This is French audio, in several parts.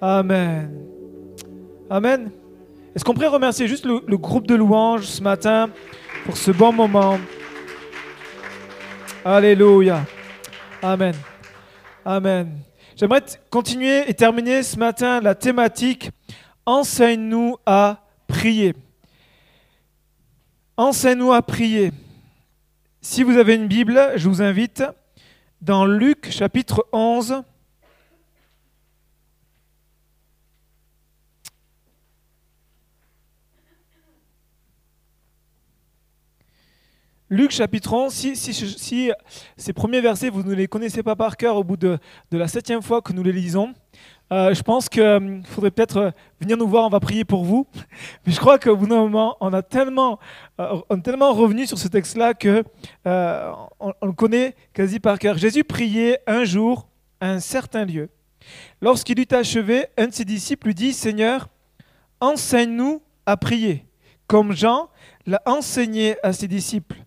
Amen. Amen. Est-ce qu'on pourrait remercier juste le, groupe de louanges ce matin pour ce bon moment? Alléluia. Amen. Amen. J'aimerais continuer et terminer ce matin la thématique Enseigne-nous à prier. Enseigne-nous à prier. Si vous avez une Bible, je vous invite dans Luc chapitre 11. Luc chapitre 11, si, ces premiers versets, vous ne les connaissez pas par cœur au bout de, la septième fois que nous les lisons, euh, je pense qu'il faudrait peut-être euh, venir nous voir, on va prier pour vous. Mais je crois qu'au bout d'un moment, on, a tellement, euh, on tellement revenu sur ce texte-là que euh, on le connaît quasi par cœur. Jésus priait un jour à un certain lieu. Lorsqu'il eut achevé, un de ses disciples lui dit, Seigneur, enseigne-nous à prier, comme Jean l'a enseigné à ses disciples.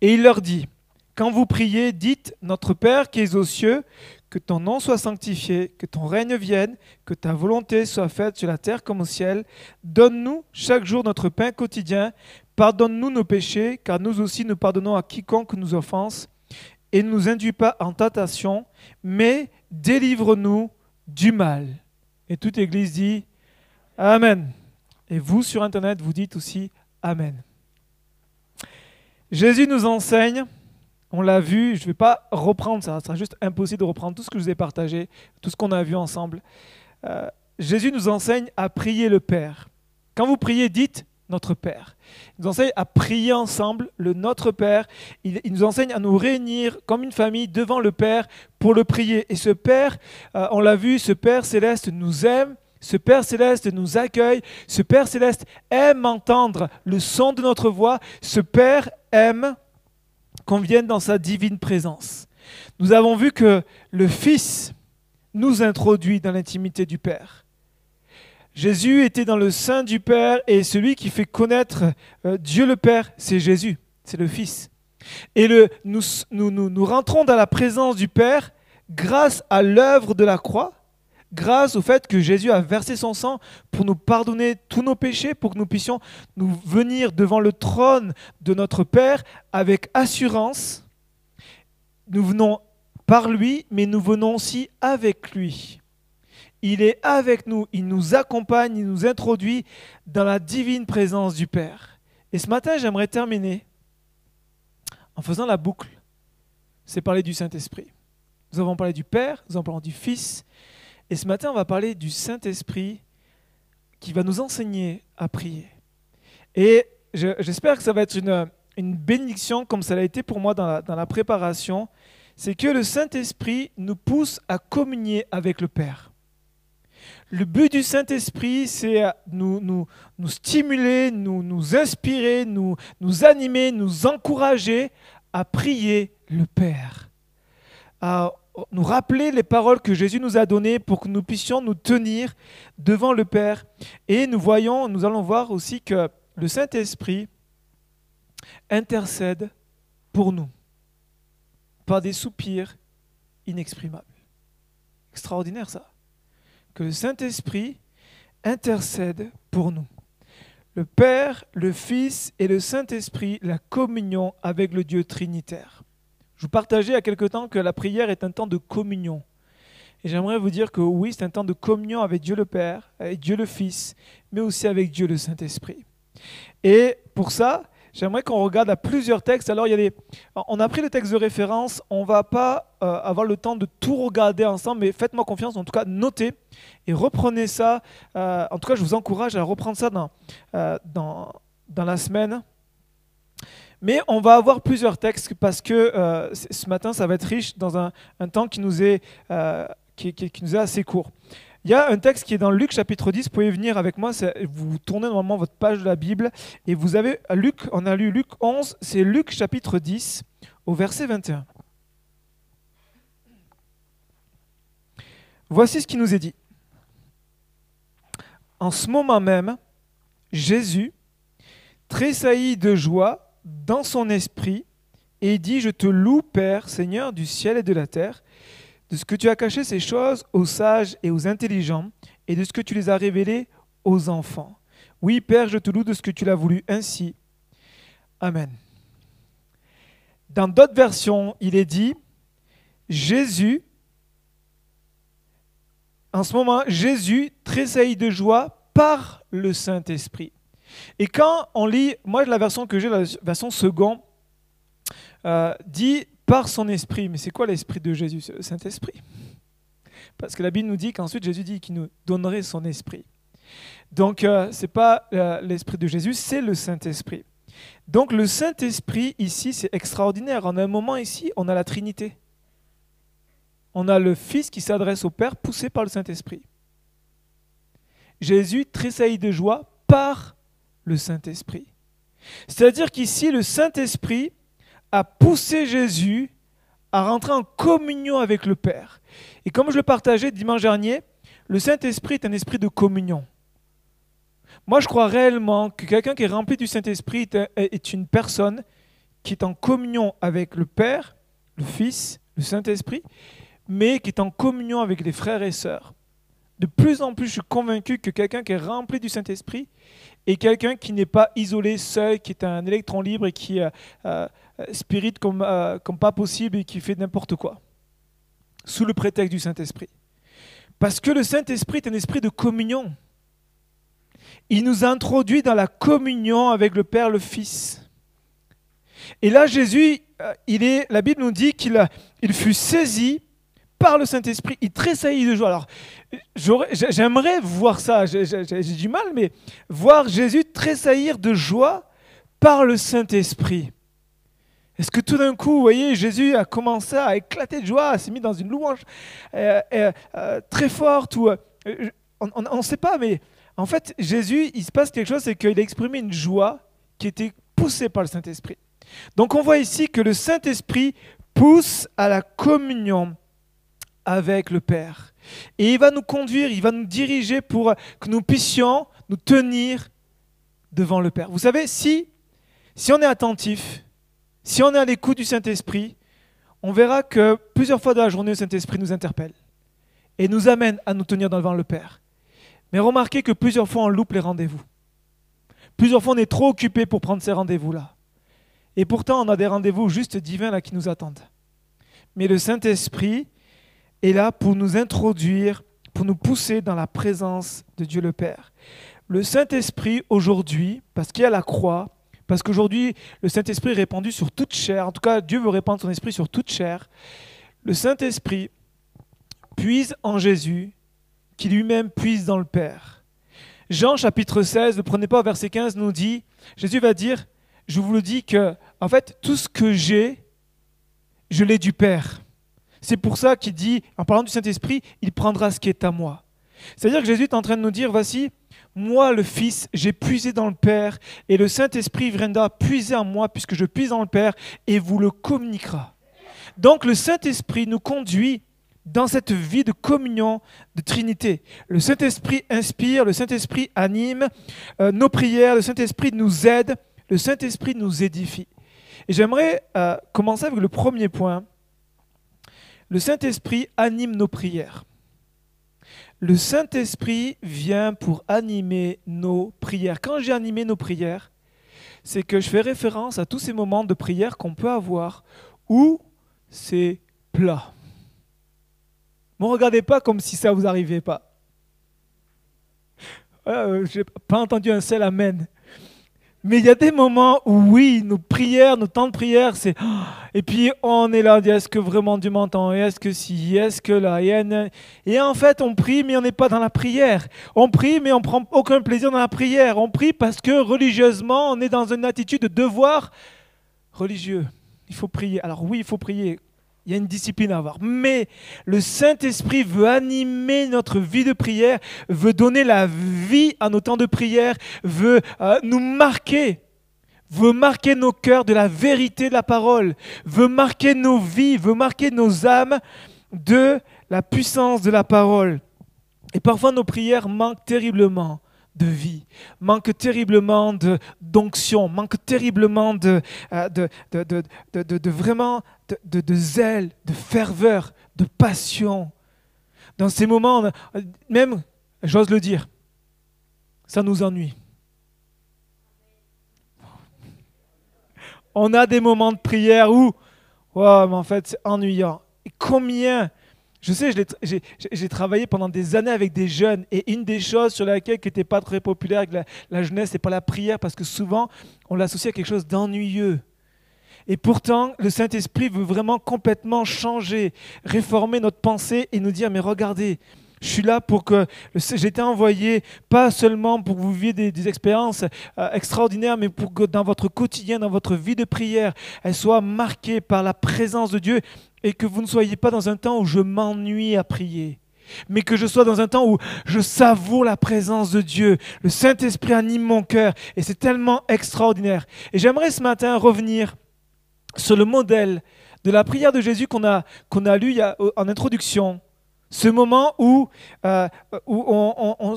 Et il leur dit, quand vous priez, dites, Notre Père qui es aux cieux, que ton nom soit sanctifié, que ton règne vienne, que ta volonté soit faite sur la terre comme au ciel. Donne-nous chaque jour notre pain quotidien. Pardonne-nous nos péchés, car nous aussi nous pardonnons à quiconque nous offense. Et ne nous induis pas en tentation, mais délivre-nous du mal. Et toute Église dit Amen. Et vous sur Internet, vous dites aussi Amen. Jésus nous enseigne, on l'a vu, je ne vais pas reprendre ça, ce sera juste impossible de reprendre tout ce que je vous ai partagé, tout ce qu'on a vu ensemble. Euh, Jésus nous enseigne à prier le Père. Quand vous priez, dites notre Père. Il nous enseigne à prier ensemble le Notre Père. Il, nous enseigne à nous réunir comme une famille devant le Père pour le prier. Et ce Père, euh, on l'a vu, ce Père céleste nous aime. Ce Père céleste nous accueille. Ce Père céleste aime entendre le son de notre voix. Ce Père aime qu'on vienne dans sa divine présence. Nous avons vu que le Fils nous introduit dans l'intimité du Père. Jésus était dans le sein du Père et celui qui fait connaître euh, Dieu le Père, c'est Jésus, c'est le Fils. Et le, nous, rentrons dans la présence du Père grâce à l'œuvre de la croix, grâce au fait que Jésus a versé son sang pour nous pardonner tous nos péchés, pour que nous puissions nous venir devant le trône de notre Père avec assurance. Nous venons par lui, mais nous venons aussi avec lui. Il est avec nous, il nous accompagne, il nous introduit dans la divine présence du Père. Et ce matin, j'aimerais terminer en faisant la boucle. C'est parler du Saint-Esprit. Nous avons parlé du Père, nous avons parlé du Fils, et ce matin, on va parler du Saint-Esprit qui va nous enseigner à prier. Et je- j'espère que ça va être une, une bénédiction comme ça l'a été pour moi dans la, préparation. C'est que le Saint-Esprit nous pousse à communier avec le Père. Le but du Saint-Esprit, c'est nous, nous, nous stimuler, nous, nous inspirer, nous, nous animer, nous encourager à prier le Père. À nous rappeler les paroles que Jésus nous a données pour que nous puissions nous tenir devant le Père. Et nous voyons, nous allons voir aussi que le Saint-Esprit intercède pour nous par des soupirs inexprimables. Extraordinaire ça. Que le Saint-Esprit intercède pour nous. Le Père, le Fils et le Saint-Esprit, la communion avec le Dieu trinitaire. Je vous partageais il y a quelque temps que la prière est un temps de communion. Et j'aimerais vous dire que oui, c'est un temps de communion avec Dieu le Père, avec Dieu le Fils, mais aussi avec Dieu le Saint-Esprit. Et pour ça, j'aimerais qu'on regarde à plusieurs textes. Alors, on a pris le texte de référence, on ne va pas euh, avoir le temps de tout regarder ensemble, mais faites-moi confiance, en tout cas, notez et reprenez ça. Euh, en tout cas, je vous encourage à reprendre ça dans, euh, dans, dans la semaine. Mais on va avoir plusieurs textes parce que euh, ce matin, ça va être riche dans un, temps qui nous, est, euh, qui, qui- nous est assez court. Il y a un texte qui est dans Luc chapitre 10. Vous pouvez venir avec moi. Vous tournez normalement votre page de la Bible et vous avez Luc. On a lu Luc 11. C'est Luc chapitre 10 au verset 21. Voici ce qui nous est dit. En ce moment même, Jésus tressaillit de joie dans son esprit et dit, Je te loue, Père, Seigneur du ciel et de la terre, de ce que tu as caché ces choses aux sages et aux intelligents, et de ce que tu les as révélées aux enfants. Oui, Père, je te loue de ce que tu l'as voulu ainsi. Amen. Dans d'autres versions, il est dit, Jésus, en ce moment, Jésus tressaillit de joie par le Saint-Esprit. Et quand on lit, moi la version que j'ai, la version second, euh, dit par son esprit. Mais c'est quoi l'esprit de Jésus? Le Saint-Esprit. Parce que la Bible nous dit qu'ensuite Jésus dit qu'il nous donnerait son esprit. Donc euh, ce n'est pas euh, l'esprit de Jésus, c'est le Saint-Esprit. Donc le Saint-Esprit ici, c'est extraordinaire. En un moment ici, on a la Trinité. On a le Fils qui s'adresse au Père, poussé par le Saint-Esprit. Jésus tressaillit de joie par le Saint-Esprit. C'est-à-dire qu'ici, le Saint-Esprit a poussé Jésus à rentrer en communion avec le Père. Et comme je le partageais dimanche dernier, le Saint-Esprit est un esprit de communion. Moi, je crois réellement que quelqu'un qui est rempli du Saint-Esprit est une personne qui est en communion avec le Père, le Fils, le Saint-Esprit, mais qui est en communion avec les frères et sœurs. De plus en plus, je suis convaincu que quelqu'un qui est rempli du Saint-Esprit est quelqu'un qui n'est pas isolé, seul, qui est un électron libre et qui euh, euh, spirit comme, euh, comme pas possible et qui fait n'importe quoi, sous le prétexte du Saint-Esprit. Parce que le Saint-Esprit est un esprit de communion. Il nous introduit dans la communion avec le Père, le Fils. Et là, Jésus, il est, la Bible nous dit qu'il il fut saisi par le Saint-Esprit, il tressaillit de joie. Alors, j'aimerais voir ça, j'ai du mal, mais voir Jésus tressaillir de joie par le Saint-Esprit. Est-ce que tout d'un coup, vous voyez, Jésus a commencé à éclater de joie, s'est mis dans une louange euh, euh, euh, très forte ou, On ne sait pas, mais en fait, Jésus, il se passe quelque chose, c'est qu'il a exprimé une joie qui était poussée par le Saint-Esprit. Donc on voit ici que le Saint-Esprit pousse à la communion avec le Père. Et il va nous conduire, il va nous diriger pour que nous puissions nous tenir devant le Père. Vous savez, si, si on est attentif, si on est à l'écoute du Saint-Esprit, on verra que plusieurs fois dans la journée, le Saint-Esprit nous interpelle et nous amène à nous tenir devant le Père. Mais remarquez que plusieurs fois, on loupe les rendez-vous. Plusieurs fois, on est trop occupé pour prendre ces rendez-vous-là. Et pourtant, on a des rendez-vous juste divins là qui nous attendent. Mais le Saint-Esprit, est là pour nous introduire, pour nous pousser dans la présence de Dieu le Père. Le Saint-Esprit aujourd'hui, parce qu'il y a la croix, parce qu'aujourd'hui le Saint-Esprit est répandu sur toute chair, en tout cas Dieu veut répandre son esprit sur toute chair, le Saint-Esprit puise en Jésus, qui lui-même puise dans le Père. Jean chapitre 16, ne prenez pas verset 15, nous dit, Jésus va dire, je vous le dis que, en fait, tout ce que j'ai, je l'ai du Père. C'est pour ça qu'il dit, en parlant du Saint-Esprit, il prendra ce qui est à moi. C'est-à-dire que Jésus est en train de nous dire, voici, moi le Fils, j'ai puisé dans le Père, et le Saint-Esprit viendra puiser en moi, puisque je puise dans le Père, et vous le communiquera. Donc le Saint-Esprit nous conduit dans cette vie de communion, de Trinité. Le Saint-Esprit inspire, le Saint-Esprit anime euh, nos prières, le Saint-Esprit nous aide, le Saint-Esprit nous édifie. Et j'aimerais euh, commencer avec le premier point, le Saint-Esprit anime nos prières. Le Saint-Esprit vient pour animer nos prières. Quand j'ai animé nos prières, c'est que je fais référence à tous ces moments de prière qu'on peut avoir où c'est plat. Ne me regardez pas comme si ça ne vous arrivait pas. Euh, je n'ai pas entendu un seul Amen. Mais il y a des moments où oui, nos prières, nos temps de prière, c'est... Et puis on est là, est-ce que vraiment Dieu m'entend? Est-ce que si? Est-ce que là? Et en fait, on prie, mais on n'est pas dans la prière. On prie, mais on prend aucun plaisir dans la prière. On prie parce que religieusement, on est dans une attitude de devoir religieux. Il faut prier. Alors oui, il faut prier. Il y a une discipline à avoir. Mais le Saint-Esprit veut animer notre vie de prière, veut donner la vie à nos temps de prière, veut euh, nous marquer, veut marquer nos cœurs de la vérité de la parole, veut marquer nos vies, veut marquer nos âmes de la puissance de la parole. Et parfois nos prières manquent terriblement de vie, manque terriblement d'onction, manque terriblement de, euh, de, de, de, de vraiment de, zèle, de ferveur, de passion. Dans ces moments, même, j'ose le dire, ça nous ennuie. On a des moments de prière où, oh, mais en fait, c'est ennuyant. Et combien je sais, j'ai travaillé pendant des années avec des jeunes et une des choses sur laquelle qui n'était pas très populaire avec la, la jeunesse, c'est pas la prière parce que souvent on l'associe à quelque chose d'ennuyeux. Et pourtant, le Saint-Esprit veut vraiment complètement changer, réformer notre pensée et nous dire, mais regardez, je suis là pour que j'étais envoyé pas seulement pour que vous viviez des, expériences euh, extraordinaires, mais pour que dans votre quotidien, dans votre vie de prière, elle soit marquée par la présence de Dieu et que vous ne soyez pas dans un temps où je m'ennuie à prier, mais que je sois dans un temps où je savoure la présence de Dieu. Le Saint-Esprit anime mon cœur et c'est tellement extraordinaire. Et j'aimerais ce matin revenir sur le modèle de la prière de Jésus qu'on a, qu'on a lu en introduction. Ce moment où, euh, on,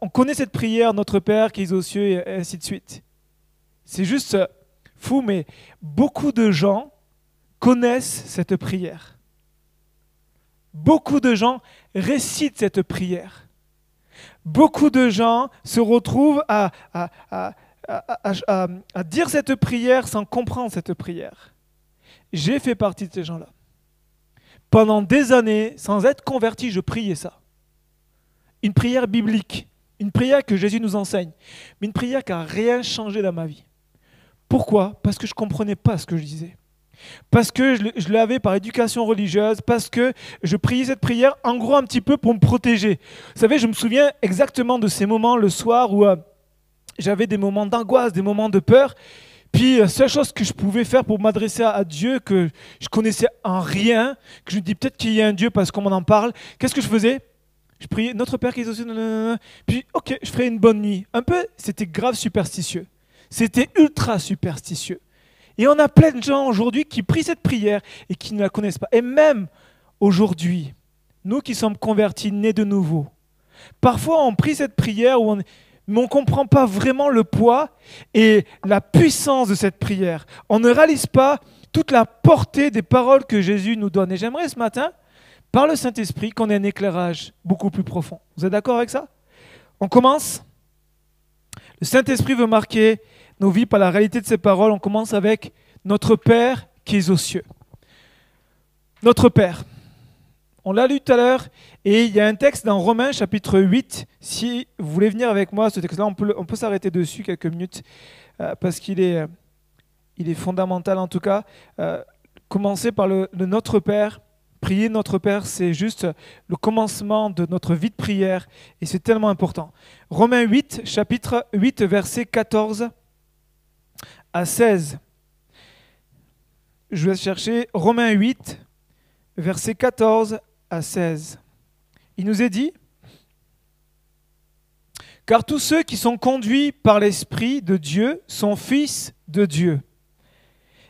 on, connaît cette prière, notre Père qui est aux cieux, et ainsi de suite. C'est juste fou, mais beaucoup de gens connaissent cette prière. Beaucoup de gens récitent cette prière. Beaucoup de gens se retrouvent à, dire cette prière sans comprendre cette prière. J'ai fait partie de ces gens-là. Pendant des années, sans être converti, je priais ça. Une prière biblique, une prière que Jésus nous enseigne, mais une prière qui n'a rien changé dans ma vie. Pourquoi? Parce que je ne comprenais pas ce que je disais parce que je, l'avais par éducation religieuse, parce que je priais cette prière en gros un petit peu pour me protéger. Vous savez, je me souviens exactement de ces moments le soir où euh, j'avais des moments d'angoisse, des moments de peur. Puis, la euh, seule chose que je pouvais faire pour m'adresser à, Dieu, que je connaissais en rien, que je me dis peut-être qu'il y a un Dieu parce qu'on m'en parle, qu'est-ce que je faisais? Je priais Notre Père qui est au Puis, ok, je ferais une bonne nuit. Un peu, c'était grave superstitieux. C'était ultra superstitieux. Et on a plein de gens aujourd'hui qui prient cette prière et qui ne la connaissent pas. Et même aujourd'hui, nous qui sommes convertis, nés de nouveau, parfois on prie cette prière où on, mais on ne comprend pas vraiment le poids et la puissance de cette prière. On ne réalise pas toute la portée des paroles que Jésus nous donne. Et j'aimerais ce matin, par le Saint-Esprit, qu'on ait un éclairage beaucoup plus profond. Vous êtes d'accord avec ça? On commence? Le Saint-Esprit veut marquer nos vies par la réalité de ces paroles. On commence avec notre Père qui est aux cieux. Notre Père. On l'a lu tout à l'heure et il y a un texte dans Romains chapitre 8. Si vous voulez venir avec moi, ce texte-là, on peut, s'arrêter dessus quelques minutes euh, parce qu'il est, euh, est fondamental en tout cas. Euh, commencer par le, Notre Père. Prier Notre Père, c'est juste le commencement de notre vie de prière et c'est tellement important. Romains 8, chapitre 8, verset 14 à 16. Je vais chercher Romains 8, versets 14 à 16. Il nous est dit, car tous ceux qui sont conduits par l'Esprit de Dieu sont fils de Dieu.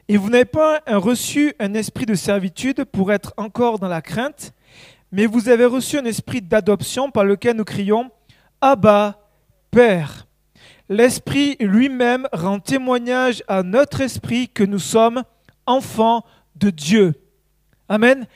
Et vous n'avez pas reçu un esprit de servitude pour être encore dans la crainte, mais vous avez reçu un esprit d'adoption par lequel nous crions Abba, Père. L'Esprit lui-même rend témoignage à notre esprit que nous sommes enfants de Dieu. Amen.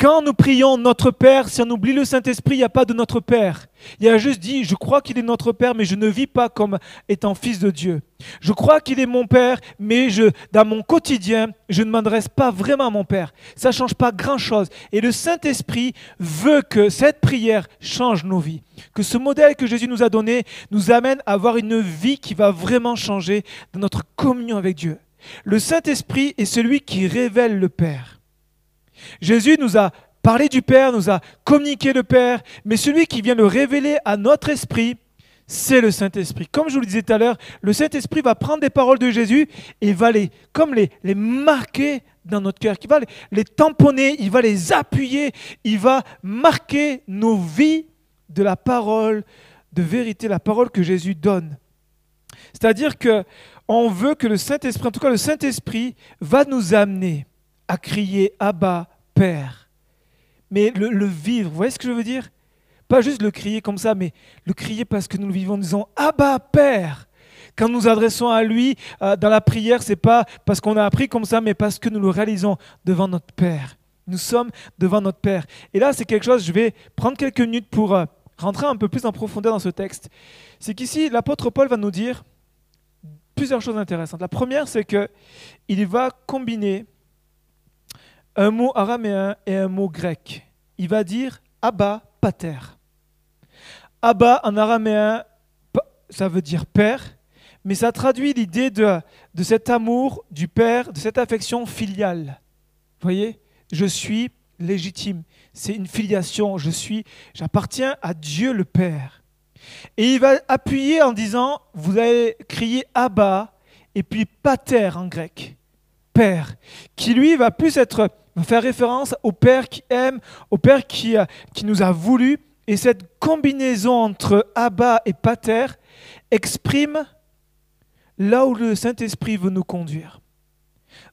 Quand nous prions notre Père, si on oublie le Saint-Esprit, il n'y a pas de notre Père. Il a juste dit, je crois qu'il est notre Père, mais je ne vis pas comme étant fils de Dieu. Je crois qu'il est mon Père, mais je, dans mon quotidien, je ne m'adresse pas vraiment à mon Père. Ça ne change pas grand-chose. Et le Saint-Esprit veut que cette prière change nos vies. Que ce modèle que Jésus nous a donné nous amène à avoir une vie qui va vraiment changer dans notre communion avec Dieu. Le Saint-Esprit est celui qui révèle le Père. Jésus nous a parlé du Père, nous a communiqué le Père, mais celui qui vient le révéler à notre esprit, c'est le Saint-Esprit. Comme je vous le disais tout à l'heure, le Saint-Esprit va prendre des paroles de Jésus et va les, comme les, les marquer dans notre cœur, il va les, tamponner, il va les appuyer, il va marquer nos vies de la parole de vérité, la parole que Jésus donne. C'est-à-dire que on veut que le Saint-Esprit, en tout cas le Saint-Esprit, va nous amener à crier Abba, Père. Mais le, vivre, vous voyez ce que je veux dire? Pas juste le crier comme ça, mais le crier parce que nous le vivons en disant Abba, Père. Quand nous adressons à lui euh, dans la prière, c'est pas parce qu'on a appris comme ça, mais parce que nous le réalisons devant notre Père. Nous sommes devant notre Père. Et là, c'est quelque chose, je vais prendre quelques minutes pour euh, rentrer un peu plus en profondeur dans ce texte. C'est qu'ici, l'apôtre Paul va nous dire plusieurs choses intéressantes. La première, c'est qu'il va combiner un mot araméen et un mot grec. Il va dire Abba Pater. Abba en araméen, ça veut dire père, mais ça traduit l'idée de, de cet amour du père, de cette affection filiale. Vous voyez Je suis légitime. C'est une filiation. Je suis, j'appartiens à Dieu le Père. Et il va appuyer en disant, vous allez crier Abba et puis Pater en grec, Père, qui lui va plus être faire référence au Père qui aime, au Père qui, qui nous a voulu. Et cette combinaison entre Abba et Pater exprime là où le Saint-Esprit veut nous conduire,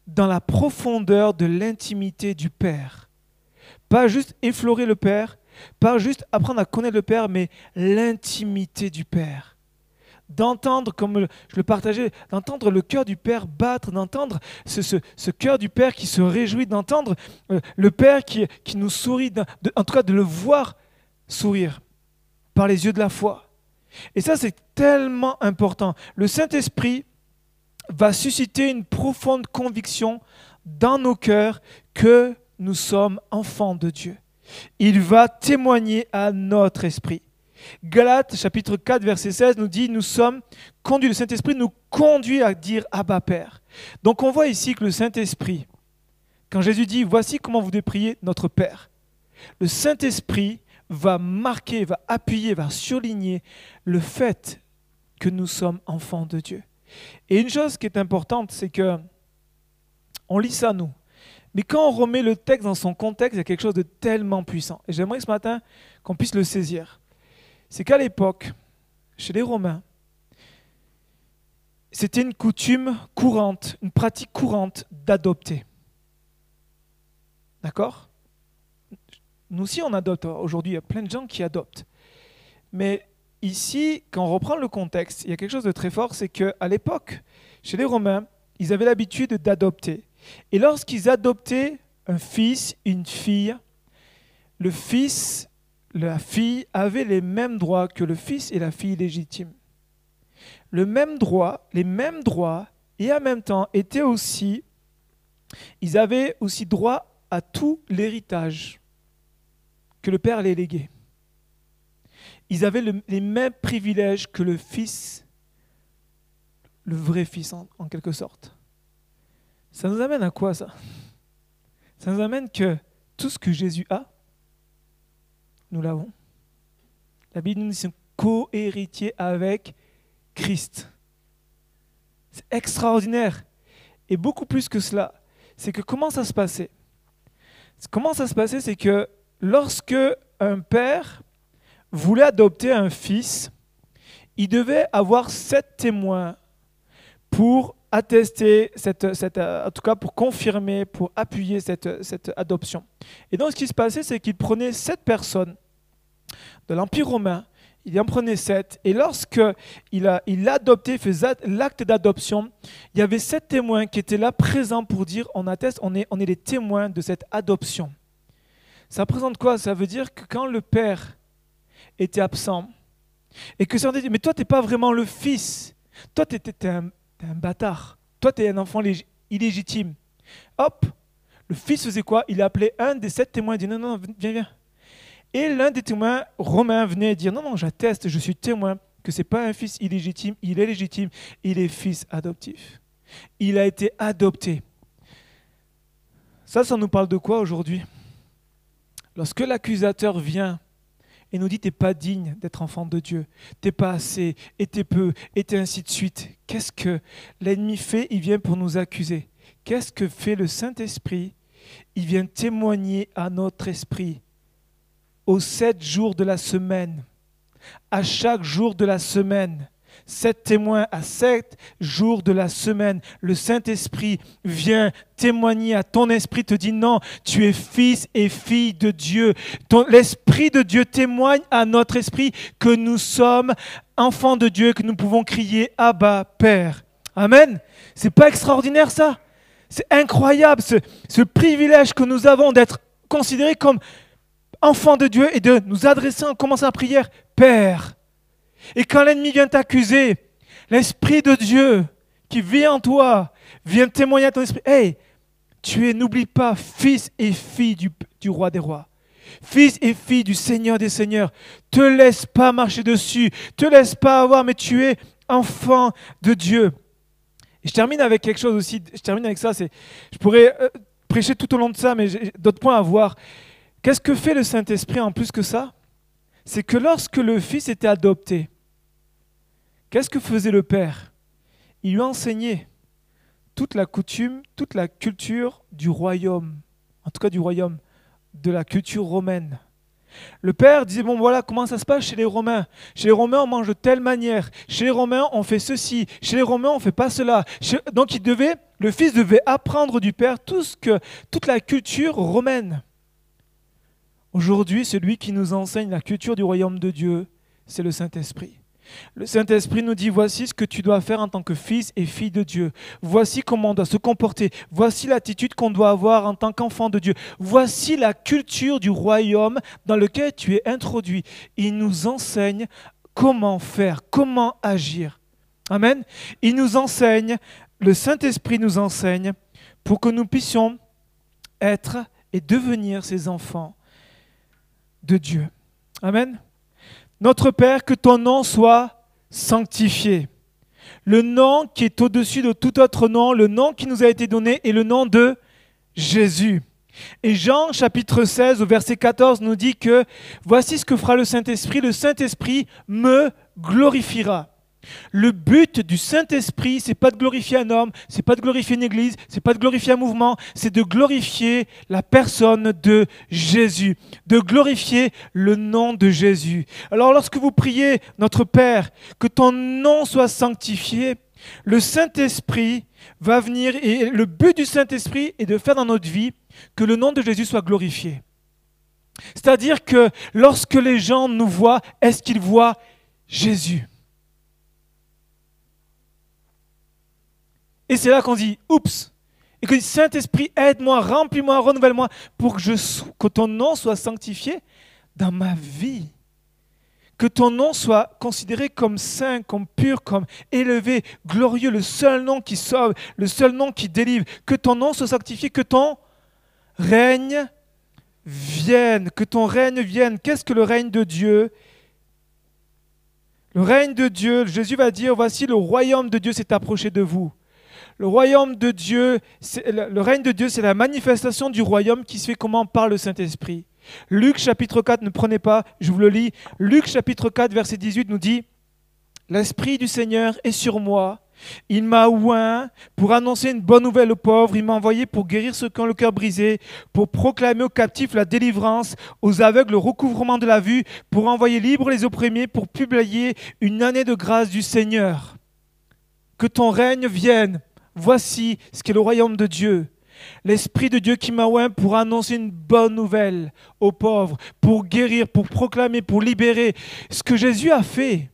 dans la profondeur de l'intimité du Père. Pas juste effleurer le Père, pas juste apprendre à connaître le Père, mais l'intimité du Père d'entendre, comme je le partageais, d'entendre le cœur du Père battre, d'entendre ce, ce, cœur du Père qui se réjouit, d'entendre euh, le Père qui, qui nous sourit, en tout cas de le voir sourire par les yeux de la foi. Et ça, c'est tellement important. Le Saint-Esprit va susciter une profonde conviction dans nos cœurs que nous sommes enfants de Dieu. Il va témoigner à notre esprit. Galates chapitre 4 verset 16 nous dit nous sommes conduits, le Saint-Esprit nous conduit à dire Abba Père. Donc on voit ici que le Saint-Esprit, quand Jésus dit voici comment vous devez prier notre Père, le Saint-Esprit va marquer, va appuyer, va surligner le fait que nous sommes enfants de Dieu. Et une chose qui est importante, c'est que on lit ça nous. Mais quand on remet le texte dans son contexte, il y a quelque chose de tellement puissant. Et j'aimerais ce matin qu'on puisse le saisir c'est qu'à l'époque, chez les Romains, c'était une coutume courante, une pratique courante d'adopter. D'accord? Nous aussi, on adopte. Aujourd'hui, il y a plein de gens qui adoptent. Mais ici, quand on reprend le contexte, il y a quelque chose de très fort, c'est qu'à l'époque, chez les Romains, ils avaient l'habitude d'adopter. Et lorsqu'ils adoptaient un fils, une fille, le fils la fille avait les mêmes droits que le fils et la fille légitime. Le même droit, les mêmes droits, et en même temps étaient aussi, ils avaient aussi droit à tout l'héritage que le père les léguait. Ils avaient les mêmes privilèges que le fils, le vrai fils en, en quelque sorte. Ça nous amène à quoi ça? Ça nous amène que tout ce que Jésus a, nous l'avons. La Bible nous dit que co-héritiers avec Christ. C'est extraordinaire. Et beaucoup plus que cela, c'est que comment ça se passait? Comment ça se passait C'est que lorsque un père voulait adopter un fils, il devait avoir sept témoins pour attester, cette, cette, en tout cas pour confirmer, pour appuyer cette, cette adoption. Et donc ce qui se passait, c'est qu'il prenait sept personnes de l'Empire romain, il en prenait sept, et lorsque il a, il adopté, faisait l'acte d'adoption, il y avait sept témoins qui étaient là présents pour dire on atteste, on est, on est les témoins de cette adoption. Ça représente quoi? Ça veut dire que quand le père était absent, et que certains dit, mais toi, tu n'es pas vraiment le fils, toi, tu es, un, un bâtard, toi, tu es un enfant illégitime. Hop, le fils faisait quoi? Il appelait un des sept témoins, il dit, non, non, viens, viens, et l'un des témoins romains venait dire, non, non, j'atteste, je suis témoin que ce n'est pas un fils illégitime, il est légitime, il est fils adoptif. Il a été adopté. Ça, ça nous parle de quoi aujourd'hui? Lorsque l'accusateur vient et nous dit t'es pas digne d'être enfant de Dieu, t'es pas assez, et t'es peu, et t'es ainsi de suite. Qu'est-ce que l'ennemi fait? Il vient pour nous accuser. Qu'est-ce que fait le Saint-Esprit? Il vient témoigner à notre esprit aux sept jours de la semaine, à chaque jour de la semaine, sept témoins à sept jours de la semaine. Le Saint-Esprit vient témoigner à ton esprit, te dit non, tu es fils et fille de Dieu. L'Esprit de Dieu témoigne à notre esprit que nous sommes enfants de Dieu, que nous pouvons crier Abba, Père. Amen. C'est pas extraordinaire ça? C'est incroyable ce, ce privilège que nous avons d'être considérés comme enfants de Dieu et de nous adresser en commençant la prière, Père. Et quand l'ennemi vient t'accuser, l'Esprit de Dieu qui vit en toi vient témoigner à ton esprit, hey, tu es, n'oublie pas, fils et fille du, roi des rois fils et fille du Seigneur des Seigneurs. Te laisse pas marcher dessus, te laisse pas avoir, mais tu es enfant de Dieu. Je termine avec quelque chose aussi, je termine avec ça, je pourrais euh, prêcher tout au long de ça, mais j'ai d'autres points à voir. Qu'est-ce que fait le Saint-Esprit en plus que ça? C'est que lorsque le Fils était adopté, qu'est-ce que faisait le Père? Il lui enseignait toute la coutume, toute la culture du royaume, en tout cas du royaume, de la culture romaine. Le père disait, bon voilà comment ça se passe chez les Romains. Chez les Romains, on mange de telle manière. Chez les Romains, on fait ceci. Chez les Romains, on fait pas cela. Donc il devait, le fils devait apprendre du père tout ce que, toute la culture romaine. Aujourd'hui, celui qui nous enseigne la culture du royaume de Dieu, c'est le Saint-Esprit. Le Saint-Esprit nous dit, voici ce que tu dois faire en tant que fils et fille de Dieu. Voici comment on doit se comporter. Voici l'attitude qu'on doit avoir en tant qu'enfant de Dieu. Voici la culture du royaume dans lequel tu es introduit. Il nous enseigne comment faire, comment agir. Amen. Il nous enseigne, le Saint-Esprit nous enseigne pour que nous puissions être et devenir ses enfants de Dieu. Amen. Notre Père, que ton nom soit sanctifié. Le nom qui est au-dessus de tout autre nom, le nom qui nous a été donné est le nom de Jésus. Et Jean chapitre 16 au verset 14 nous dit que voici ce que fera le Saint-Esprit, le Saint-Esprit me glorifiera. Le but du Saint-Esprit, c'est pas de glorifier un homme, c'est pas de glorifier une église, c'est pas de glorifier un mouvement, c'est de glorifier la personne de Jésus, de glorifier le nom de Jésus. Alors lorsque vous priez notre Père, que ton nom soit sanctifié, le Saint-Esprit va venir et le but du Saint-Esprit est de faire dans notre vie que le nom de Jésus soit glorifié. C'est-à-dire que lorsque les gens nous voient, est-ce qu'ils voient Jésus? Et c'est là qu'on dit, oups, et que Saint-Esprit, aide-moi, remplis-moi, renouvelle-moi, pour que, que ton nom soit sanctifié dans ma vie. Que ton nom soit considéré comme saint, comme pur, comme élevé, glorieux, le seul nom qui sauve, le seul nom qui délivre. Que ton nom soit sanctifié, que ton règne vienne, que ton règne vienne. Qu'est-ce que le règne de Dieu? Le règne de Dieu, Jésus va dire, voici le royaume de Dieu s'est approché de vous. Le royaume de Dieu, le règne de Dieu, c'est la manifestation du royaume qui se fait comment Par le Saint-Esprit. Luc chapitre 4, ne prenez pas, je vous le lis. Luc chapitre 4, verset 18 nous dit, L'Esprit du Seigneur est sur moi. Il m'a oint pour annoncer une bonne nouvelle aux pauvres. Il m'a envoyé pour guérir ceux qui ont le cœur brisé, pour proclamer aux captifs la délivrance, aux aveugles le recouvrement de la vue, pour envoyer libres les opprimés, pour publier une année de grâce du Seigneur. Que ton règne vienne Voici ce qu'est le royaume de Dieu. L'Esprit de Dieu qui m'a oint pour annoncer une bonne nouvelle aux pauvres, pour guérir, pour proclamer, pour libérer. Ce que Jésus a fait,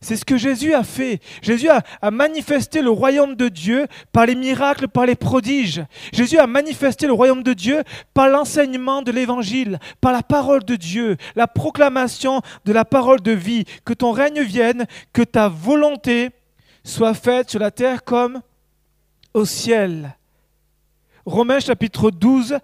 c'est ce que Jésus a fait. Jésus a, a, manifesté le royaume de Dieu par les miracles, par les prodiges. Jésus a manifesté le royaume de Dieu par l'enseignement de l'évangile, par la parole de Dieu, la proclamation de la parole de vie. Que ton règne vienne, que ta volonté soit faite sur la terre comme au ciel. Romains chapitre 12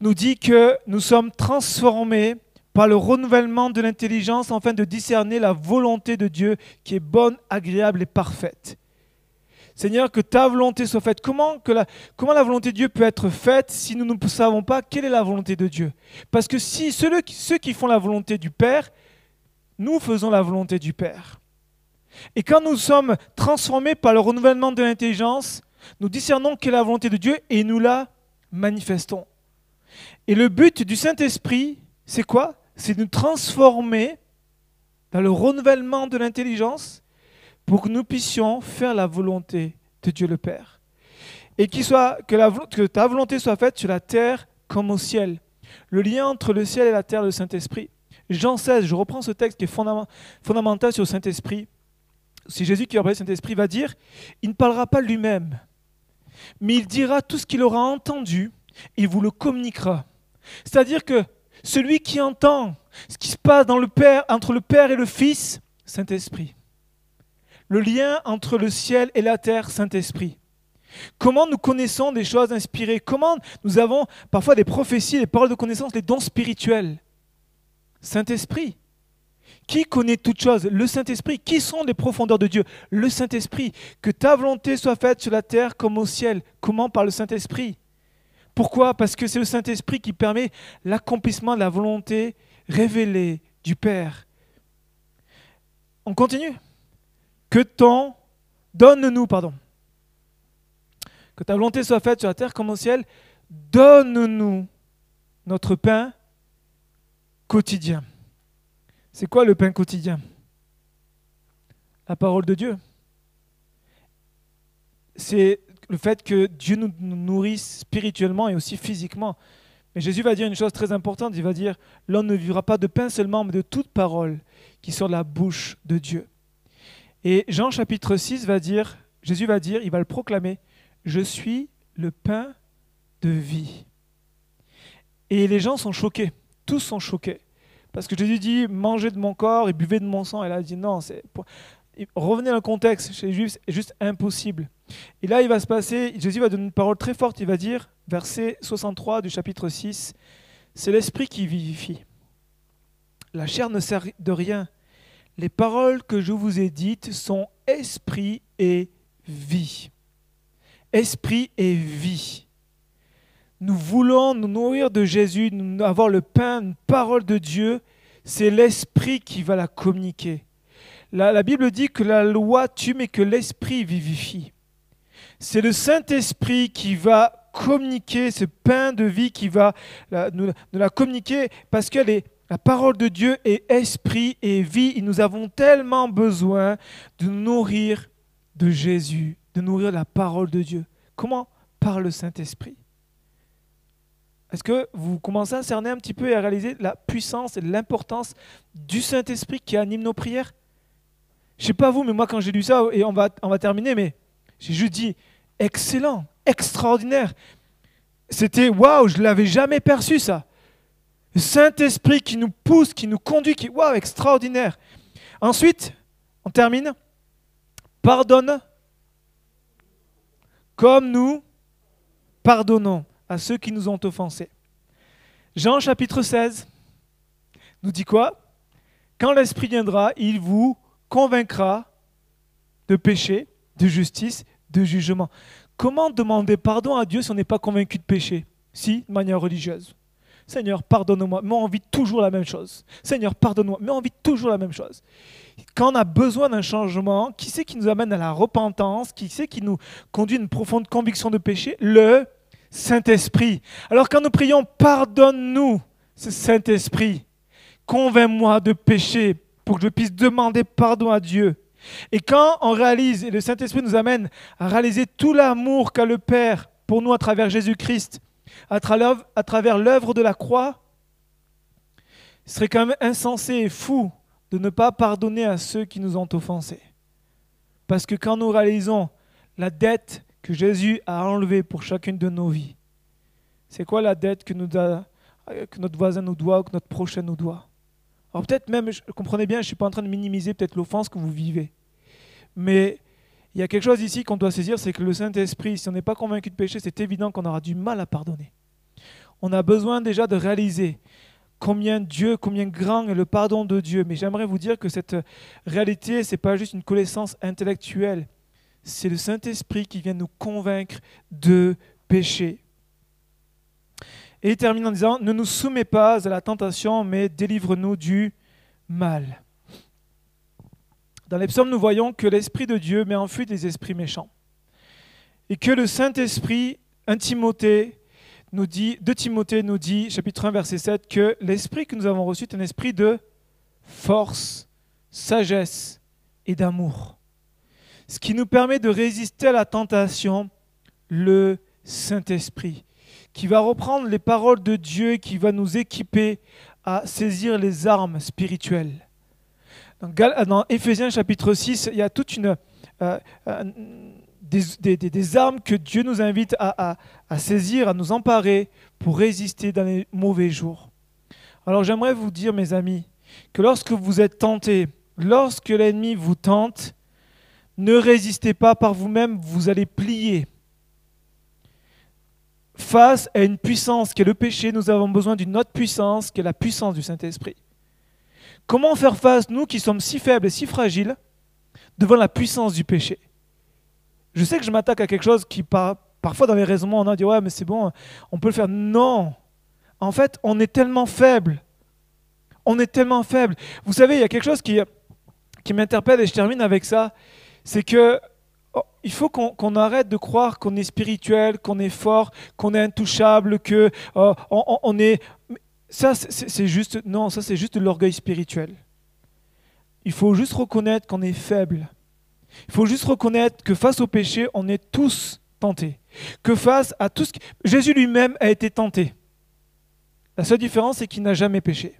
nous dit que nous sommes transformés par le renouvellement de l'intelligence afin de discerner la volonté de Dieu qui est bonne, agréable et parfaite. Seigneur, que ta volonté soit faite. Comment, que la, comment la volonté de Dieu peut être faite si nous ne savons pas quelle est la volonté de Dieu? Parce que si ceux, ceux qui font la volonté du Père, nous faisons la volonté du Père. Et quand nous sommes transformés par le renouvellement de l'intelligence, nous discernons quelle est la volonté de Dieu et nous la manifestons. Et le but du Saint-Esprit, c'est quoi? C'est de nous transformer dans le renouvellement de l'intelligence pour que nous puissions faire la volonté de Dieu le Père. Et soit, que, ta volonté soit faite sur la terre comme au ciel. Le lien entre le ciel et la terre, le Saint-Esprit. Jean 16, je reprends ce texte qui est fondamental sur le Saint-Esprit. C'est Jésus qui a le Saint-Esprit, va dire, il ne parlera pas lui-même, mais il dira tout ce qu'il aura entendu et vous le communiquera. C'est-à-dire que celui qui entend ce qui se passe dans le Père, entre le Père et le Fils, Saint-Esprit. Le lien entre le ciel et la terre, Saint-Esprit. Comment nous connaissons des choses inspirées? Comment nous avons parfois des prophéties, des paroles de connaissance, des dons spirituels? Saint-Esprit. Qui connaît toutes choses Le Saint-Esprit. Qui sont les profondeurs de Dieu Le Saint-Esprit. Que ta volonté soit faite sur la terre comme au ciel. Comment Par le Saint-Esprit. Pourquoi Parce que c'est le Saint-Esprit qui permet l'accomplissement de la volonté révélée du Père. On continue Que ton, donne-nous, pardon, que ta volonté soit faite sur la terre comme au ciel, donne-nous notre pain quotidien. C'est quoi le pain quotidien? La parole de Dieu. C'est le fait que Dieu nous nourrisse spirituellement et aussi physiquement. Mais Jésus va dire une chose très importante, il va dire, l'homme ne vivra pas de pain seulement, mais de toute parole qui sort de la bouche de Dieu. Et Jean chapitre 6 va dire, Jésus va dire, il va le proclamer, je suis le pain de vie. Et les gens sont choqués, tous sont choqués. Parce que Jésus dit, mangez de mon corps et buvez de mon sang. Et là, il dit, non. Revenez dans le contexte, chez les Juifs, c'est juste impossible. Et là, il va se passer, Jésus va donner une parole très forte, il va dire, verset 63 du chapitre 6, c'est l'esprit qui vivifie. La chair ne sert de rien. Les paroles que je vous ai dites sont esprit et vie esprit et vie. Nous voulons nous nourrir de Jésus, avoir le pain, une parole de Dieu. C'est l'esprit qui va la communiquer. La, Bible dit que la loi tue, mais que l'esprit vivifie. C'est le Saint-Esprit qui va communiquer ce pain de vie, qui va nous, la communiquer parce que la parole de Dieu est esprit et vie. Et nous avons tellement besoin de nourrir de Jésus de nourrir la parole de Dieu. Comment? Par le Saint-Esprit. Est-ce que vous commencez à cerner un petit peu et à réaliser la puissance et l'importance du Saint-Esprit qui anime nos prières? Je sais pas vous, mais moi quand j'ai lu ça, et on va, on va terminer, mais j'ai juste dit, excellent, extraordinaire. C'était, waouh, je l'avais jamais perçu ça. Le Saint-Esprit qui nous pousse, qui nous conduit, qui, waouh, extraordinaire. Ensuite, on termine. Pardonne comme nous pardonnons à ceux qui nous ont offensés. Jean chapitre 16 nous dit quoi? Quand l'Esprit viendra, il vous convaincra de péché, de justice, de jugement. Comment demander pardon à Dieu si on n'est pas convaincu de péché? Si, de manière religieuse. Seigneur, pardonne-moi. Mais on vit toujours la même chose. Seigneur, pardonne-moi. Mais on vit toujours la même chose. Quand on a besoin d'un changement, qui c'est qui nous amène à la repentance? Qui c'est qui nous conduit à une profonde conviction de péché? Le Saint-Esprit. Alors quand nous prions, pardonne-nous, ce Saint-Esprit. Convainc-moi de péché pour que je puisse demander pardon à Dieu. Et quand on réalise, et le Saint-Esprit nous amène à réaliser tout l'amour qu'a le Père pour nous à travers Jésus-Christ, à travers l'œuvre de la croix, il serait quand même insensé et fou de ne pas pardonner à ceux qui nous ont offensés. Parce que quand nous réalisons la dette que Jésus a enlevée pour chacune de nos vies, c'est quoi la dette que, notre voisin nous doit ou que notre prochain nous doit? Alors peut-être même, comprenez bien, je ne suis pas en train de minimiser peut-être l'offense que vous vivez. Mais il y a quelque chose ici qu'on doit saisir, c'est que le Saint-Esprit, si on n'est pas convaincu de péché, c'est évident qu'on aura du mal à pardonner. On a besoin déjà de réaliser combien Dieu, combien grand est le pardon de Dieu. Mais j'aimerais vous dire que cette réalité, ce n'est pas juste une connaissance intellectuelle. C'est le Saint-Esprit qui vient nous convaincre de péché. Et il termine en disant, ne nous soumets pas à la tentation, mais délivre-nous du mal. Dans les psaumes, nous voyons que l'Esprit de Dieu met en fuite les esprits méchants. Et que le Saint-Esprit, un Timothée, nous dit, de Timothée nous dit, chapitre 1, verset 7, que l'esprit que nous avons reçu est un esprit de force, sagesse et d'amour. Ce qui nous permet de résister à la tentation, le Saint-Esprit, qui va reprendre les paroles de Dieu et qui va nous équiper à saisir les armes spirituelles. Dans Éphésiens chapitre 6, il y a toute une, euh, euh, des, armes que Dieu nous invite à, à saisir, à nous emparer pour résister dans les mauvais jours. Alors j'aimerais vous dire, mes amis, que lorsque vous êtes tentés, lorsque l'ennemi vous tente, ne résistez pas par vous-même, vous allez plier. Face à une puissance qui est le péché, nous avons besoin d'une autre puissance qui est la puissance du Saint-Esprit. Comment faire face, nous qui sommes si faibles et si fragiles, devant la puissance du péché? Je sais que je m'attaque à quelque chose qui, parfois dans les raisonnements, on a dit Ouais, mais c'est bon, on peut le faire. Non En fait, on est tellement faible. On est tellement faible. Vous savez, il y a quelque chose qui, qui m'interpelle et je termine avec ça c'est que oh, il faut qu'on arrête de croire qu'on est spirituel, qu'on est fort, qu'on est intouchable, que oh, on, est. Ça, c'est juste non, ça c'est juste de l'orgueil spirituel. Il faut juste reconnaître qu'on est faible. Il faut juste reconnaître que face au péché, on est tous tentés. Que face à tout ce Jésus lui-même a été tenté. La seule différence, c'est qu'il n'a jamais péché.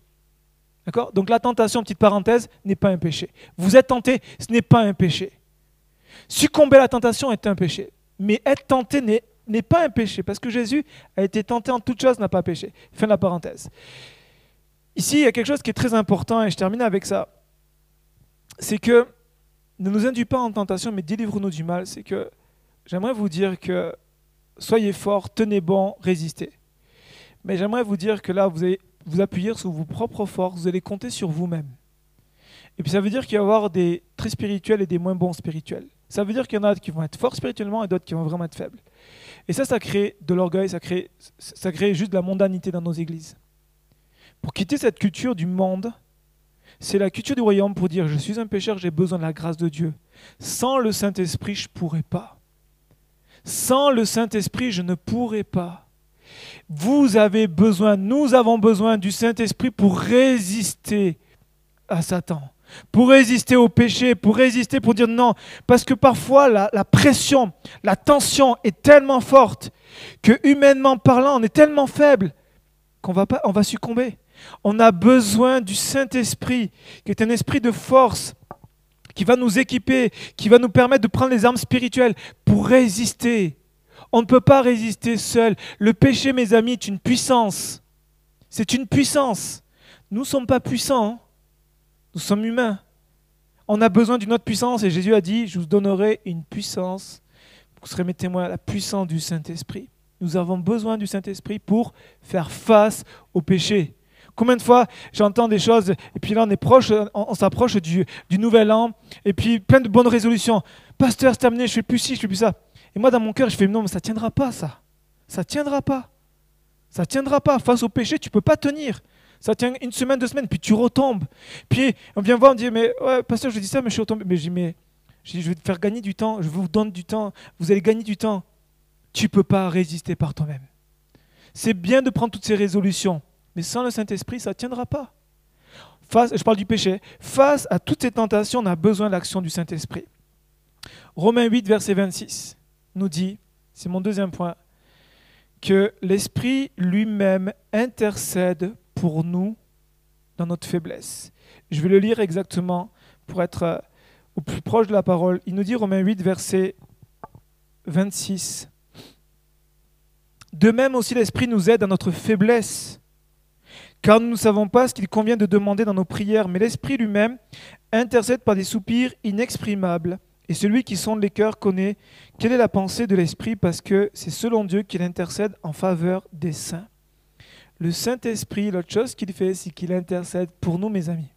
D'accord? Donc la tentation, petite parenthèse, n'est pas un péché. Vous êtes tenté, ce n'est pas un péché. Succomber à la tentation est un péché. Mais être tenté n'est pas un péché, parce que Jésus a été tenté en toute chose, n'a pas péché. Fin de la parenthèse. Ici, il y a quelque chose qui est très important, et je termine avec ça. C'est que ne nous induis pas en tentation, mais délivre-nous du mal. C'est que j'aimerais vous dire que soyez forts, tenez bon, résistez. Mais j'aimerais vous dire que là, vous allez vous appuyer sur vos propres forces, vous allez compter sur vous-même. Et puis ça veut dire qu'il va y avoir des très spirituels et des moins bons spirituels. Ça veut dire qu'il y en a qui vont être forts spirituellement et d'autres qui vont vraiment être faibles. Et ça, ça crée de l'orgueil, ça crée, juste de la mondanité dans nos églises. Pour quitter cette culture du monde, c'est la culture du royaume pour dire je suis un pécheur, j'ai besoin de la grâce de Dieu. Sans le Saint-Esprit, je ne pourrais pas. Sans le Saint-Esprit, je ne pourrais pas. Vous avez besoin, nous avons besoin du Saint-Esprit pour résister à Satan pour résister au péché, pour résister, pour dire non. Parce que parfois, la, pression, la tension est tellement forte que humainement parlant, on est tellement faible qu'on va, on va succomber. On a besoin du Saint-Esprit, qui est un esprit de force, qui va nous équiper, qui va nous permettre de prendre les armes spirituelles pour résister. On ne peut pas résister seul. Le péché, mes amis, est une puissance. C'est une puissance. Nous ne sommes pas puissants. Hein. Nous sommes humains. On a besoin d'une autre puissance et Jésus a dit, je vous donnerai une puissance. Vous serez mes témoins, la puissance du Saint-Esprit. Nous avons besoin du Saint-Esprit pour faire face au péché. Combien de fois j'entends des choses, et puis là on est proche, on, s'approche du, nouvel an, et puis plein de bonnes résolutions. Pasteur, c'est terminé, je fais plus ci, je fais plus ça. Et moi dans mon cœur, je fais non, mais ça tiendra pas ça. Ça tiendra pas. Ça tiendra pas. Face au péché, tu peux pas tenir ça tient une semaine, deux semaines, puis tu retombes. Puis on vient voir, on dit, mais ouais, pasteur, je dis ça, mais je suis retombé. Mais je dis, mais je, vais te faire gagner du temps, je vous donne du temps, vous allez gagner du temps. Tu ne peux pas résister par toi-même. C'est bien de prendre toutes ces résolutions, mais sans le Saint-Esprit, ça ne tiendra pas. Je parle du péché. Face à toutes ces tentations, on a besoin de l'action du Saint-Esprit. Romains 8, verset 26 nous dit, c'est mon deuxième point, que l'Esprit lui-même intercède pour nous dans notre faiblesse. Je vais le lire exactement pour être euh, au plus proche de la parole. Il nous dit, Romains 8, verset 26. De même aussi l'Esprit nous aide dans notre faiblesse, car nous ne savons pas ce qu'il convient de demander dans nos prières, mais l'Esprit lui-même intercède par des soupirs inexprimables. Et celui qui sonde les cœurs connaît quelle est la pensée de l'Esprit, parce que c'est selon Dieu qu'il intercède en faveur des saints. Le Saint-Esprit, l'autre chose qu'il fait, c'est qu'il intercède pour nous, mes amis.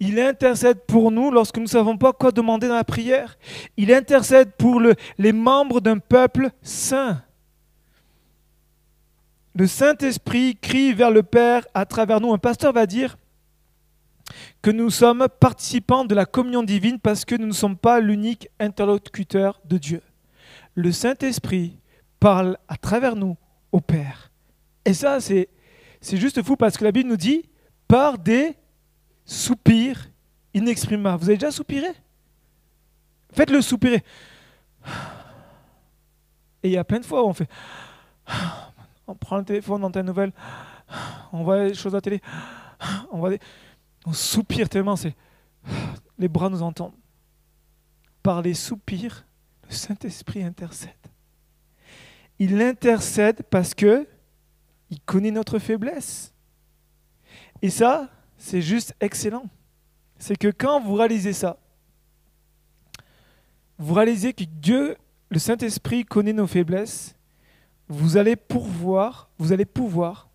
Il intercède pour nous lorsque nous ne savons pas quoi demander dans la prière. Il intercède pour le, les membres d'un peuple saint. Le Saint-Esprit crie vers le Père à travers nous. Un pasteur va dire que nous sommes participants de la communion divine parce que nous ne sommes pas l'unique interlocuteur de Dieu. Le Saint-Esprit parle à travers nous au Père. Et ça, c'est, juste fou parce que la Bible nous dit par des soupirs inexprimables. Vous avez déjà soupiré? Faites-le soupirer. Et il y a plein de fois où on fait. On prend le téléphone, on entend nouvelle, on voit des choses à la télé, on, voit on soupire tellement, c'est. Les bras nous entendent. Par les soupirs, le Saint-Esprit intercède. Il intercède parce que il connaît notre faiblesse. Et ça, c'est juste excellent. C'est que quand vous réalisez ça, vous réalisez que Dieu, le Saint-Esprit, connaît nos faiblesses, vous allez pouvoir, vous allez pouvoir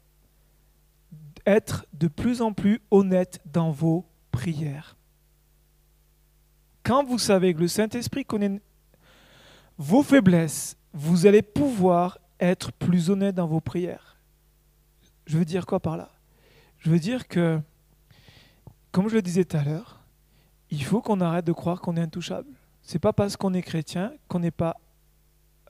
être de plus en plus honnête dans vos prières. Quand vous savez que le Saint-Esprit connaît vos faiblesses, vous allez pouvoir être plus honnête dans vos prières. Je veux dire quoi par là? Je veux dire que, comme je le disais tout à l'heure, il faut qu'on arrête de croire qu'on est intouchable. C'est pas parce qu'on est chrétien qu'on n'est pas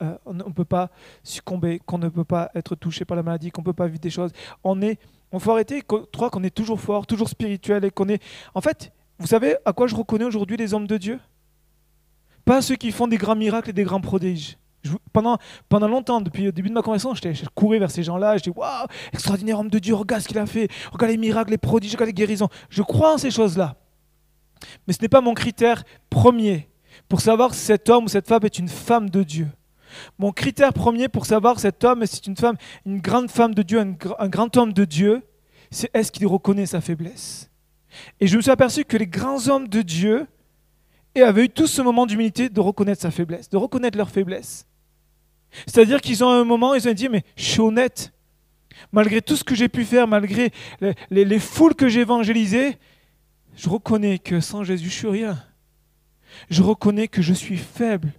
euh, ne peut pas succomber, qu'on ne peut pas être touché par la maladie, qu'on ne peut pas vivre des choses. On est, on faut arrêter, croire qu'on est toujours fort, toujours spirituel et qu'on est. En fait, vous savez à quoi je reconnais aujourd'hui les hommes de Dieu? Pas ceux qui font des grands miracles et des grands prodiges. Pendant, pendant longtemps, depuis le début de ma conversation, je courais vers ces gens-là, je dis Waouh, extraordinaire homme de Dieu, regarde ce qu'il a fait, regarde les miracles, les prodiges, regarde les guérisons. Je crois en ces choses-là. Mais ce n'est pas mon critère premier pour savoir si cet homme ou cette femme est une femme de Dieu. Mon critère premier pour savoir si cet homme est une femme, une grande femme de Dieu, un, grand homme de Dieu, c'est est-ce qu'il reconnaît sa faiblesse? Et je me suis aperçu que les grands hommes de Dieu avaient eu tout ce moment d'humilité de reconnaître sa faiblesse, de reconnaître leur faiblesse. C'est-à-dire qu'ils ont un moment, ils ont dit, mais je suis honnête. Malgré tout ce que j'ai pu faire, malgré les, les foules que j'ai évangélisées, je reconnais que sans Jésus, je suis rien. Je reconnais que je suis faible.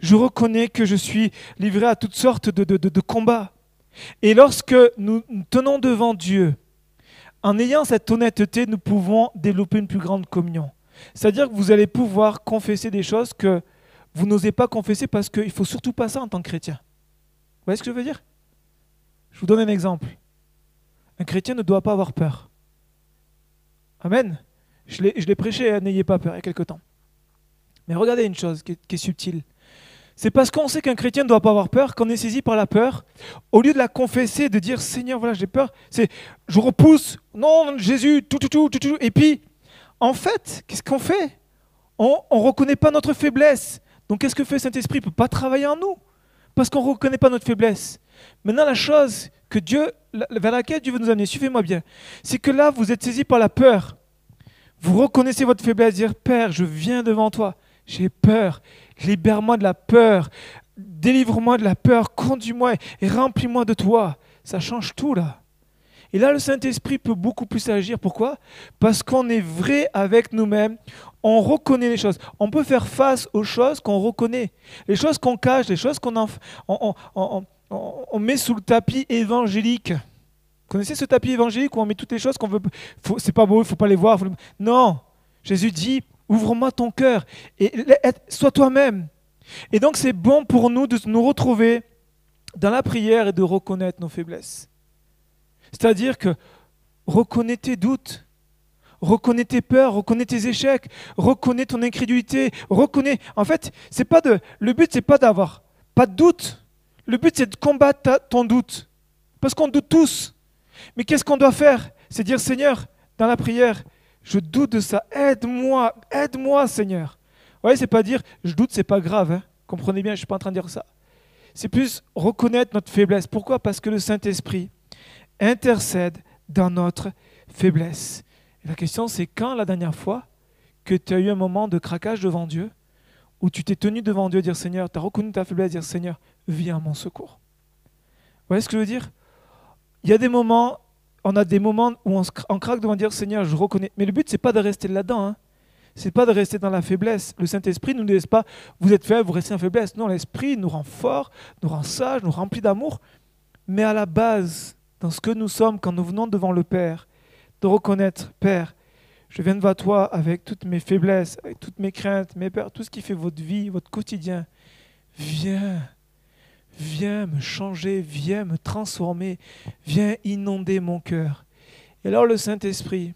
Je reconnais que je suis livré à toutes sortes de, combats. Et lorsque nous tenons devant Dieu, en ayant cette honnêteté, nous pouvons développer une plus grande communion. C'est-à-dire que vous allez pouvoir confesser des choses que vous n'osez pas confesser parce qu'il ne faut surtout pas ça en tant que chrétien. Vous voyez ce que je veux dire? Je vous donne un exemple. Un chrétien ne doit pas avoir peur. Amen. Je l'ai prêché, n'ayez pas peur, il y a quelque temps. Mais regardez une chose qui est subtile. C'est parce qu'on sait qu'un chrétien ne doit pas avoir peur qu'on est saisi par la peur. Au lieu de la confesser, de dire Seigneur, voilà, j'ai peur, c'est je repousse, non, Jésus, tout, tout, tout, tout, tout. Et puis, en fait, qu'est-ce qu'on fait? On ne reconnaît pas notre faiblesse. Donc, qu'est-ce que fait Saint-Esprit Il ne peut pas travailler en nous? Parce qu'on ne reconnaît pas notre faiblesse. Maintenant, la chose que Dieu, vers laquelle Dieu veut nous amener, suivez-moi bien, c'est que là, vous êtes saisi par la peur. Vous reconnaissez votre faiblesse, dire Père, je viens devant toi, j'ai peur Libère-moi de la peur. Délivre-moi de la peur. Conduis-moi et remplis-moi de toi. Ça change tout là. Et là, le Saint-Esprit peut beaucoup plus agir. Pourquoi? Parce qu'on est vrai avec nous-mêmes. On reconnaît les choses. On peut faire face aux choses qu'on reconnaît. Les choses qu'on cache, les choses qu'on on, met sous le tapis évangélique. Vous connaissez ce tapis évangélique où on met toutes les choses qu'on veut. C'est pas beau, il faut pas les voir. Non. Jésus dit Ouvre-moi ton cœur et sois toi-même. Et donc c'est bon pour nous de nous retrouver dans la prière et de reconnaître nos faiblesses. C'est-à-dire que reconnais tes doutes, reconnais tes peurs, reconnais tes échecs, reconnais ton incrédulité, reconnais. En fait, c'est pas de. Le but c'est pas d'avoir pas de doute. Le but c'est de combattre ton doute, parce qu'on doute tous. Mais qu'est-ce qu'on doit faire? C'est dire Seigneur, dans la prière, je doute de ça. Aide-moi, aide-moi, Seigneur. Vous voyez, c'est pas dire je doute, c'est pas grave. Hein. Comprenez bien, je suis pas en train de dire ça. C'est plus reconnaître notre faiblesse. Pourquoi? Parce que le Saint-Esprit intercède dans notre faiblesse. Et la question, c'est quand la dernière fois que tu as eu un moment de craquage devant Dieu, où tu t'es tenu devant Dieu dire Seigneur, tu as reconnu ta faiblesse, dire Seigneur, viens à mon secours. Vous voyez ce que je veux dire? Il y a des moments on a des moments où on, craque devant dire Seigneur, je reconnais. Mais le but, c'est pas de rester là-dedans. Hein. C'est pas de rester dans la faiblesse. Le Saint-Esprit nous laisse pas, vous êtes faible, vous restez en faiblesse. Non, l'Esprit nous rend fort, nous rend sage, nous remplit d'amour. Mais à la base, dans ce que nous sommes quand nous venons devant le Père, de reconnaître, Père, je viens devant toi avec toutes mes faiblesses, avec toutes mes craintes, mes peurs, tout ce qui fait votre vie, votre quotidien. Viens, Viens me changer, viens me transformer, viens inonder mon cœur. Et alors le Saint-Esprit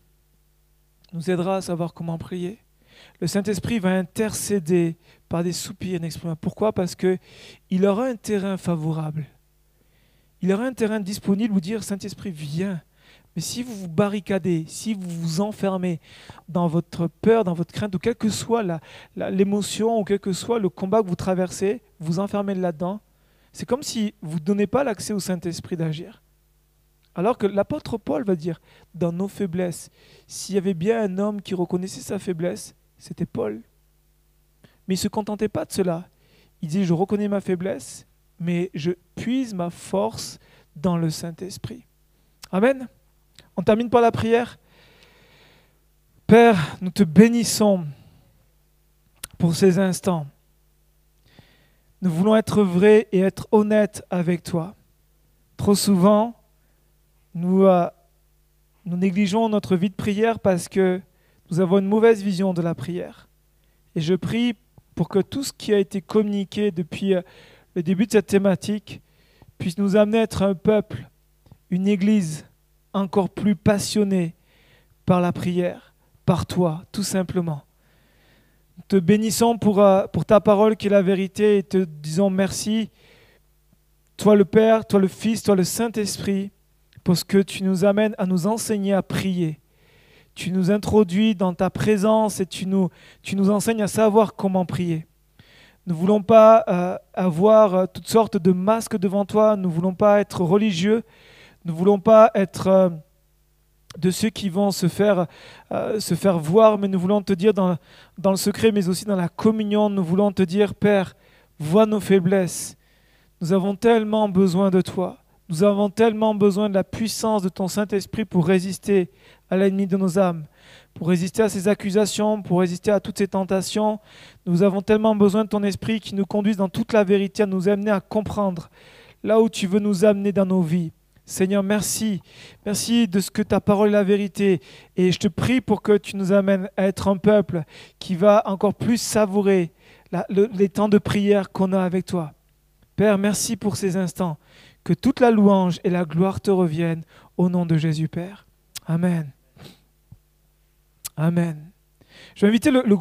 nous aidera à savoir comment prier. le Saint-Esprit va intercéder par des soupirs inexprimables. Pourquoi? Parce que il aura un terrain favorable. Il aura un terrain disponible où dire Saint-Esprit, viens. Mais si vous vous barricadez, si vous vous enfermez dans votre peur, dans votre crainte, ou quelle que soit l'émotion, ou quel que soit le combat que vous traversez, vous enfermez là-dedans, c'est comme si vous ne donnez pas l'accès au Saint-Esprit d'agir. Alors que l'apôtre Paul va dire, dans nos faiblesses, s'il y avait bien un homme qui reconnaissait sa faiblesse, c'était Paul. Mais il ne se contentait pas de cela. Il dit, je reconnais ma faiblesse, mais je puise ma force dans le Saint-Esprit. Amen. On termine par la prière. Père, nous te bénissons pour ces instants. Nous voulons être vrais et être honnêtes avec toi. Trop souvent, nous, euh, nous négligeons notre vie de prière parce que nous avons une mauvaise vision de la prière. Et je prie pour que tout ce qui a été communiqué depuis euh, le début de cette thématique puisse nous amener à être un peuple, une église encore plus passionnée par la prière, par toi, tout simplement. Nous te bénissons pour, euh, pour ta parole qui est la vérité et te disons merci, toi le Père, toi le Fils, toi le Saint-Esprit, parce que tu nous amènes à nous enseigner à prier. Tu nous introduis dans ta présence et tu nous enseignes à savoir comment prier. Nous ne voulons pas euh, avoir euh, toutes sortes de masques devant toi, nous ne voulons pas être religieux, nous ne voulons pas être euh, de ceux qui vont se faire, voir, mais nous voulons te dire dans, dans le secret, mais aussi dans la communion, nous voulons te dire, Père, vois nos faiblesses. Nous avons tellement besoin de toi. Nous avons tellement besoin de la puissance de ton Saint-Esprit pour résister à l'ennemi de nos âmes pour résister à ces accusations, pour résister à toutes ces tentations. Nous avons tellement besoin de ton esprit qui nous conduise dans toute la vérité, à nous amener à comprendre là où tu veux nous amener dans nos vies. Seigneur, merci. Merci de ce que ta parole est la vérité. Et je te prie pour que tu nous amènes à être un peuple qui va encore plus savourer les temps de prière qu'on a avec toi. Père, merci pour ces instants. Que toute la louange et la gloire te reviennent au nom de Jésus, Père. Amen. Amen. Je vais inviter le, le